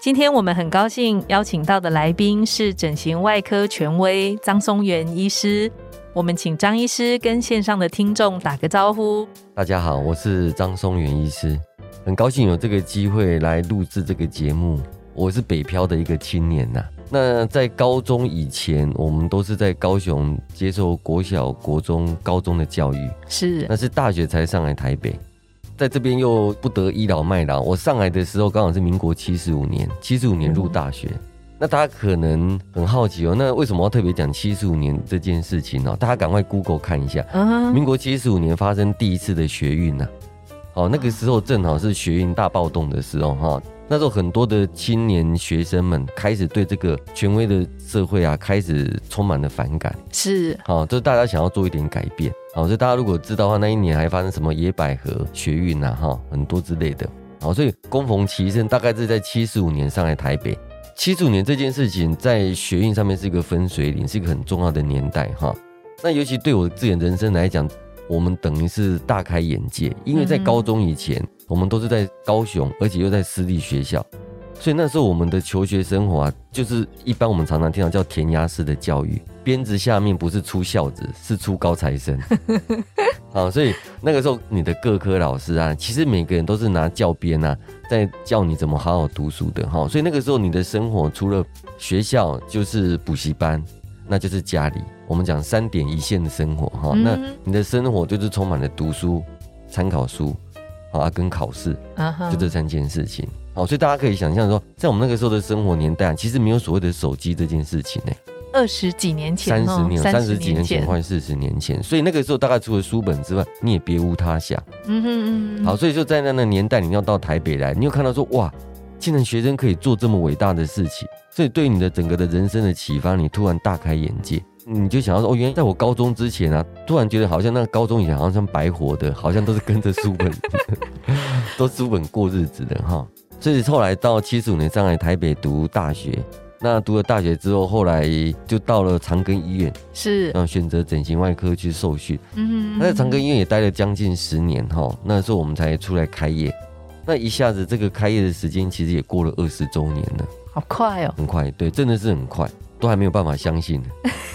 今天我们很高兴邀请到的来宾是整形外科权威张松元医师。我们请张医师跟线上的听众打个招呼。大家好，我是张松元医师，很高兴有这个机会来录制这个节目。我是北漂的一个青年呐。那在高中以前，我们都是在高雄接受国小、国中、高中的教育，是，那是大学才上来台北。在这边又不得倚老卖老。我上来的时候刚好是民国七十五年，七十五年入大学。那大家可能很好奇哦，那为什么要特别讲七十五年这件事情呢？大家赶快 Google 看一下，民国七十五年发生第一次的学运呐。好，那个时候正好是学运大暴动的时候哈。那时候很多的青年学生们开始对这个权威的社会啊，开始充满了反感。是，好，就是大家想要做一点改变。好，所以大家如果知道的话，那一年还发生什么野百合学运啊，哈，很多之类的。好，所以恭逢其盛，大概是在七十五年上来台北。七十五年这件事情在学运上面是一个分水岭，是一个很重要的年代哈。那尤其对我自己人生来讲，我们等于是大开眼界，因为在高中以前。我们都是在高雄，而且又在私立学校，所以那时候我们的求学生活啊，就是一般我们常常听到叫填鸭式的教育，鞭子下面不是出孝子，是出高材生。啊，所以那个时候你的各科老师啊，其实每个人都是拿教鞭啊，在教你怎么好好读书的哈。所以那个时候你的生活除了学校，就是补习班，那就是家里。我们讲三点一线的生活哈，那你的生活就是充满了读书、参考书。啊，跟考试，就这三件事情。好，所以大家可以想象说，在我们那个时候的生活年代，其实没有所谓的手机这件事情呢。二十几年前，三十年，三十几年前，或四十年前，所以那个时候大概除了书本之外，你也别无他想。嗯哼嗯。好，所以就在那个年代，你要到台北来，你有看到说，哇，竟然学生可以做这么伟大的事情，所以对你的整个的人生的启发，你突然大开眼界。你就想要说哦，原来在我高中之前啊，突然觉得好像那个高中以前好像白活的，好像都是跟着书本，都书本过日子的哈。所以后来到七十五年上来台北读大学，那读了大学之后，后来就到了长庚医院，是，然后选择整形外科去受训。嗯，那在长庚医院也待了将近十年哈，那时候我们才出来开业。那一下子这个开业的时间其实也过了二十周年了，好快哦，很快，对，真的是很快。都还没有办法相信。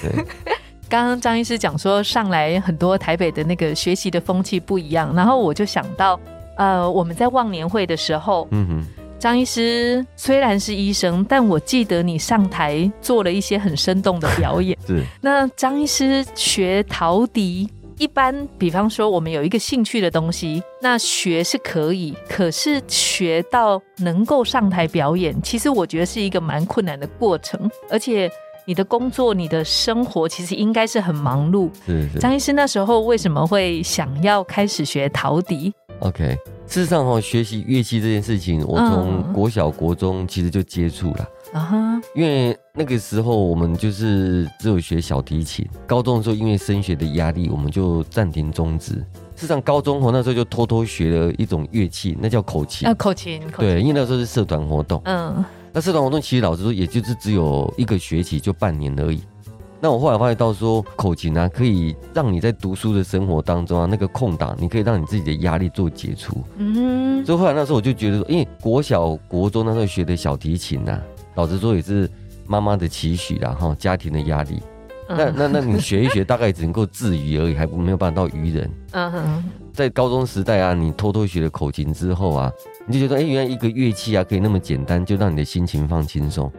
对，刚刚张医师讲说，上来很多台北的那个学习的风气不一样，然后我就想到，呃，我们在忘年会的时候，嗯哼，张医师虽然是医生，但我记得你上台做了一些很生动的表演。是，那张医师学陶笛。一般，比方说，我们有一个兴趣的东西，那学是可以，可是学到能够上台表演，其实我觉得是一个蛮困难的过程。而且，你的工作、你的生活，其实应该是很忙碌。是张医师那时候为什么会想要开始学陶笛？OK，事实上哈，学习乐器这件事情，我从国小、国中其实就接触了。啊哈，因为那个时候我们就是只有学小提琴，高中的时候因为升学的压力，我们就暂停中职。事实上，高中后那时候就偷偷学了一种乐器，那叫口琴。啊，口琴。对，因为那时候是社团活动。嗯。那社团活动其实老实说，也就是只有一个学期，就半年而已。那我后来发现到说，口琴啊，可以让你在读书的生活当中啊，那个空档，你可以让你自己的压力做解除。嗯。所以后来那时候我就觉得说，因为国小、国中那时候学的小提琴呐。老实说也是妈妈的期许啦，哈，家庭的压力。那那那你学一学，大概只能够自娱而已，还没有办法到愚人。嗯哼，在高中时代啊，你偷偷学了口琴之后啊，你就觉得，哎，原来一个乐器啊，可以那么简单，就让你的心情放轻松。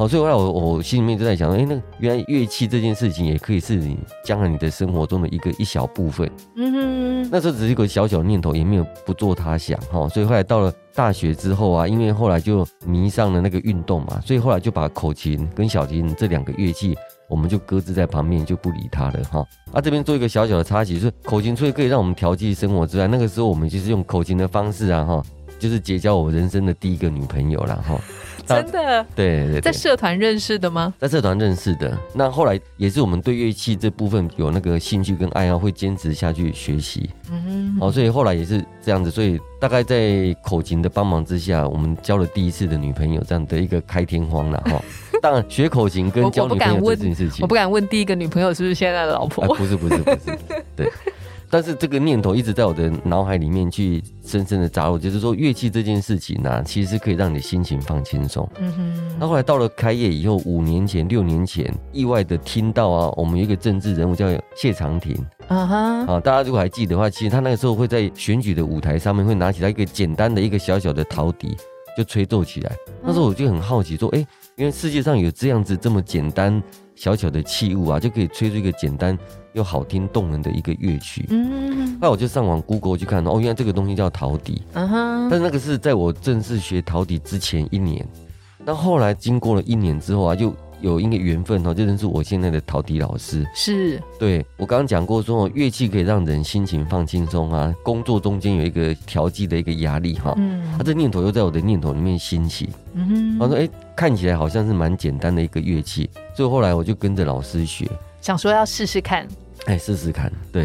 好，所以后来我我心里面就在想，哎，那原来乐器这件事情也可以是你将来你的生活中的一个一小部分。嗯哼，那时候只是一个小小念头，也没有不做他想哈。所以后来到了大学之后啊，因为后来就迷上了那个运动嘛，所以后来就把口琴跟小提琴这两个乐器，我们就搁置在旁边，就不理他了哈。啊，这边做一个小小的插曲，是口琴除了可以让我们调剂生活之外，那个时候我们就是用口琴的方式啊哈，就是结交我人生的第一个女朋友了哈。大真的对对对，在社团认识的吗？在社团认识的。那后来也是我们对乐器这部分有那个兴趣跟爱好，会坚持下去学习。嗯，哦，所以后来也是这样子，所以大概在口琴的帮忙之下，我们交了第一次的女朋友，这样的一个开天荒了哈。当然，学口琴跟交女朋友这件事情我，不敢问第一个女朋友是不是现在的老哎，婆。不是不是不是，对。但是这个念头一直在我的脑海里面去深深的扎入，就是说乐器这件事情呢、其实可以让你心情放轻松。嗯哼，那后来到了开业以后，五年前、六年前，意外的听到啊，我们有一个政治人物叫谢长廷。啊哈，啊，大家如果还记得的话，其实他那个时候会在选举的舞台上面会拿起来一个简单的一个小小的陶笛，就吹奏起来。那时候我就很好奇，说，哎、因为世界上有这样子这么简单小小的器物啊，就可以吹出一个简单又好听动人的一个乐曲。嗯，那我就上网 Google 去看，哦，原来这个东西叫陶笛。嗯哼，但是那个是在我正式学陶笛之前一年，那后来经过了一年之后啊，就有一个缘分哦，就认识我现在的陶笛老师。是，对我刚刚讲过说，哦乐器可以让人心情放轻松啊，工作中间有一个调剂的一个压力哈。嗯他、这念头又在我的念头里面兴起，嗯哼，他说：“哎、看起来好像是蛮简单的一个乐器。”所以后来我就跟着老师学，想说要试试看，哎，试试看。对，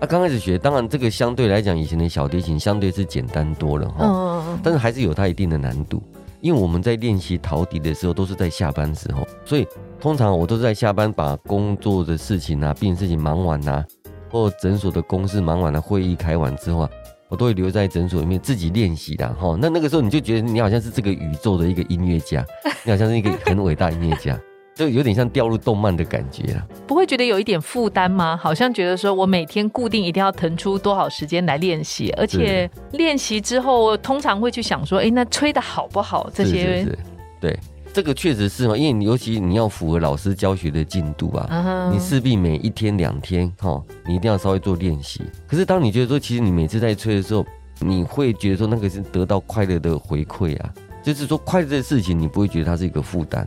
啊，刚开始学，当然这个相对来讲，以前的小提琴相对是简单多了哈。嗯，但是还是有它一定的难度，因为我们在练习陶笛的时候都是在下班时候，所以通常我都是在下班把工作的事情啊、病人事情忙完啊，或诊所的公事忙完了、会议开完之后啊，我都会留在诊所里面自己练习的哈。那那个时候你就觉得你好像是这个宇宙的一个音乐家，你好像是一个很伟大音乐家，就有点像掉入动漫的感觉了。不会觉得有一点负担吗？好像觉得说我每天固定一定要腾出多少时间来练习，而且练习之后通常会去想说，哎，那吹的好不好？这些是是，对，这个确实是嘛，因为你尤其你要符合老师教学的进度啊，你势必每一天两天哈，你一定要稍微做练习。可是当你觉得说，其实你每次在吹的时候，你会觉得说那个是得到快乐的回馈啊，就是说快乐的事情，你不会觉得它是一个负担。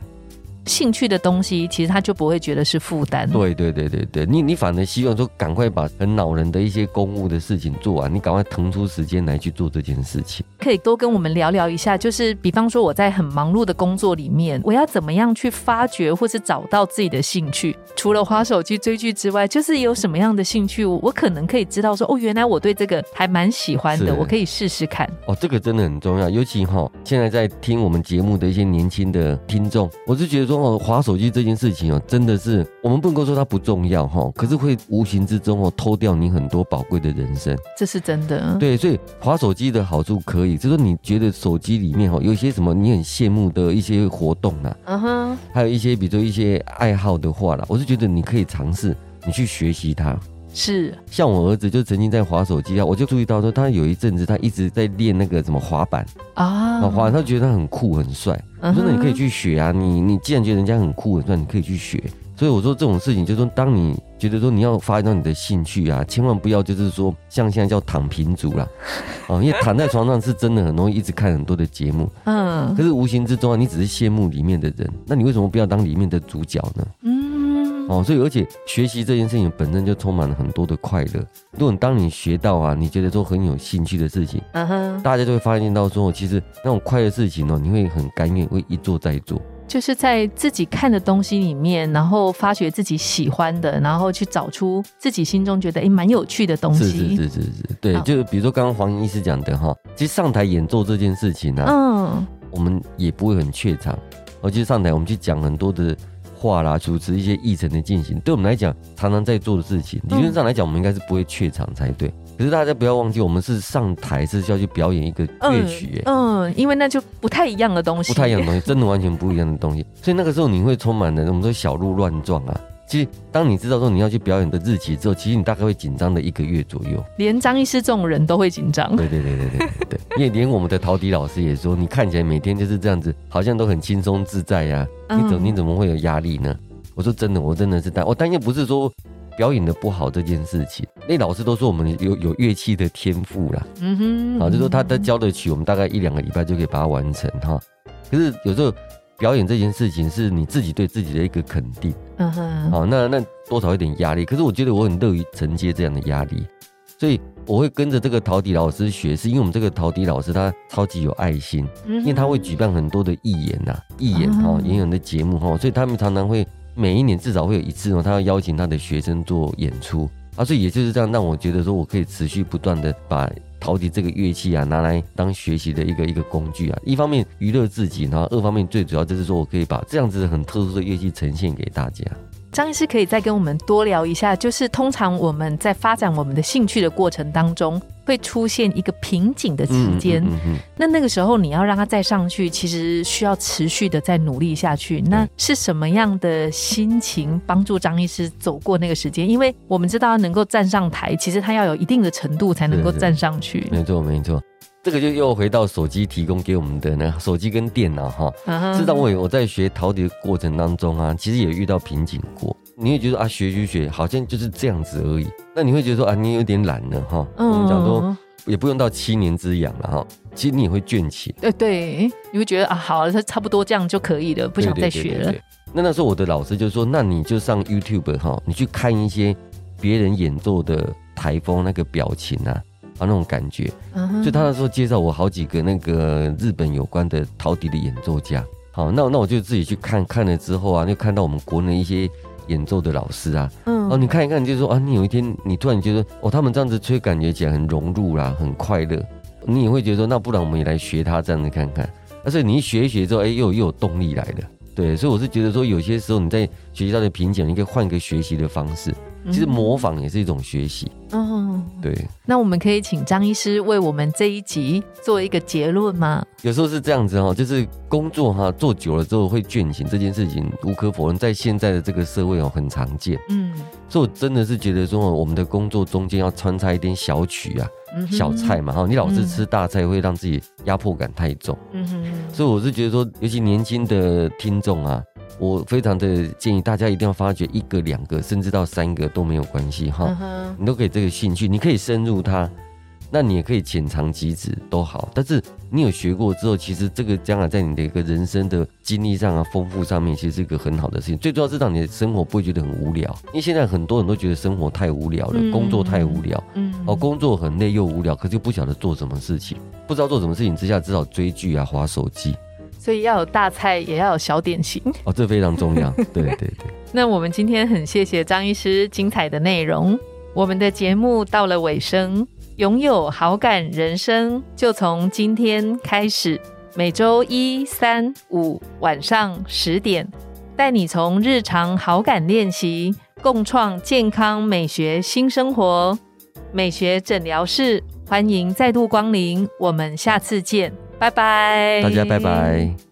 兴趣的东西，其实他就不会觉得是负担。对对对对对，你你反而希望说赶快把很恼人的一些公务的事情做完，你赶快腾出时间来去做这件事情。可以多跟我们聊聊一下，就是比方说我在很忙碌的工作里面，我要怎么样去发掘或是找到自己的兴趣？除了花手机追剧之外，就是有什么样的兴趣，我我可能可以知道说，哦，原来我对这个还蛮喜欢的，我可以试试看。哦，这个真的很重要，尤其哈、现在在听我们节目的一些年轻的听众，我是觉得说哦，滑手机这件事情哦，真的是我们不能够说它不重要哈、可是会无形之中哦偷掉你很多宝贵的人生。这是真的。对，所以滑手机的好处可以，就是说你觉得手机里面哈、有一些什么你很羡慕的一些活动啊，嗯哼，还有一些比如说一些爱好的话啦，我是觉得你可以尝试，你去学习它。是，像我儿子就曾经在滑手机啊，我就注意到说他有一阵子他一直在练那个什么滑板。啊啊，滑，他觉得他很酷很帅，我嗯说那你可以去学啊，你你既然觉得人家很酷很帅，你可以去学。所以我说这种事情，就是说当你觉得说你要发展到你的兴趣啊，千万不要就是说像现在叫躺平族啦，啊，因为躺在床上是真的很容易一直看很多的节目，嗯可是无形之中啊，你只是羡慕里面的人，那你为什么不要当里面的主角呢？嗯，哦，所以而且学习这件事情本身就充满了很多的快乐。如果你当你学到啊，你觉得说很有兴趣的事情，嗯哼，大家就会发现到说，其实那种快乐事情哦，你会很甘愿，会一做再做。就是在自己看的东西里面，然后发掘自己喜欢的，然后去找出自己心中觉得诶蛮有趣的东西。是是是是是，对好，就比如说刚刚黄医师讲的哈，其实上台演奏这件事情呢、啊，嗯，我们也不会很怯场，而且上台我们去讲很多的话啦，主持一些议程的进行，对我们来讲常常在做的事情，理论上来讲，我们应该是不会怯场才对。可是大家不要忘记，我们是上台是要去表演一个乐曲耶，嗯，因为那就不太一样的东西，不太一样的东西，真的完全不一样的东西。所以那个时候你会充满了我们说小鹿乱撞啊。其实当你知道说你要去表演的日期之后，其实你大概会紧张的一个月左右。连张医师这种人都会紧张。对对对对对对对，因为 连我们的陶笛老师也说，你看起来每天就是这样子，好像都很轻松自在呀、嗯你怎么你怎么会有压力呢？我说真的，我真的是担，我担心不是说表演的不好这件事情，那老师都说我们有有乐器的天赋啦，嗯哼，啊，就说他他教的曲，我们大概一两个礼拜就可以把它完成哈。可是有时候表演这件事情是你自己对自己的一个肯定，嗯哼，好，那那多少有点压力，可是我觉得我很乐于承接这样的压力。所以我会跟着这个陶笛老师学，是因为我们这个陶笛老师他超级有爱心，因为他会举办很多的义演呐、义演哈、演员的节目哈，所以他们常常会每一年至少会有一次哦，他要邀请他的学生做演出。啊，所以也就是这样让我觉得说我可以持续不断的把陶笛这个乐器啊拿来当学习的一个一个工具啊，一方面娱乐自己，然后二方面最主要就是说我可以把这样子很特殊的乐器呈现给大家。张医师可以再跟我们多聊一下，就是通常我们在发展我们的兴趣的过程当中，会出现一个瓶颈的期间。嗯嗯那那个时候你要让它再上去，其实需要持续的再努力下去。那是什么样的心情帮助张医师走过那个时间？因为我们知道能够站上台，其实他要有一定的程度才能够站上去。没错没错，这个就又回到手机提供给我们的那手机跟电脑哈。知道我也我在学陶笛的过程当中啊，其实也遇到瓶颈过。你会觉得啊，学学学，好像就是这样子而已。那你会觉得说啊，你有点懒了哈。我们讲说也不用到七年之痒了哈，其实你也会倦起。对，对，你会觉得啊，好了，差不多这样就可以了，不想再学了。对对对对对那那时候我的老师就说，那你就上 YouTube 哈，你去看一些别人演奏的台风那个表情啊，啊那种感觉。嗯哼就他那时候介绍我好几个那个日本有关的陶笛的演奏家。好，那那我就自己去看看了之后啊，就看到我们国内一些演奏的老师啊，嗯哦，你看一看，你就说啊，你有一天你突然觉得哦，他们这样子吹，感觉起来很融入啦，很快乐，你也会觉得说，那不然我们也来学他这样子看看。而且你一学一学之后，哎，又又有动力来了。对，所以我是觉得说，有些时候你在学习到的瓶颈，你可以换一个学习的方式。其实模仿也是一种学习。嗯，对，那我们可以请张医师为我们这一集做一个结论吗？有时候是这样子哈，就是工作哈做久了之后会倦醒，这件事情无可否认，在现在的这个社会哦很常见。嗯，所以我真的是觉得说，我们的工作中间要穿插一点小曲啊、小菜，嘛哈，你老是吃大菜会让自己压迫感太重。嗯哼，所以我是觉得说，尤其年轻的听众啊，我非常的建议大家一定要发掘一个、两个，甚至到三个都没有关系哈。嗯，你都可以这个兴趣，你可以深入它，那你也可以浅尝即止都好。但是你有学过之后，其实这个将来在你的一个人生的经历上啊、丰富上面，其实是一个很好的事情。最重要是让你的生活不会觉得很无聊，因为现在很多人都觉得生活太无聊了，嗯工作太无聊。嗯，哦，工作很累又无聊，可是又不晓得做什么事情，不知道做什么事情之下，只好追剧啊、划手机。所以要有大菜，也要有小点心。哦，这非常重要。对对对。那我们今天很谢谢张医师精彩的内容。我们的节目到了尾声，拥有好感人生就从今天开始，每周一、三、五晚上十点，带你从日常好感练习，共创健康美学新生活。美学诊疗室，欢迎再度光临，我们下次见，拜拜，大家拜拜。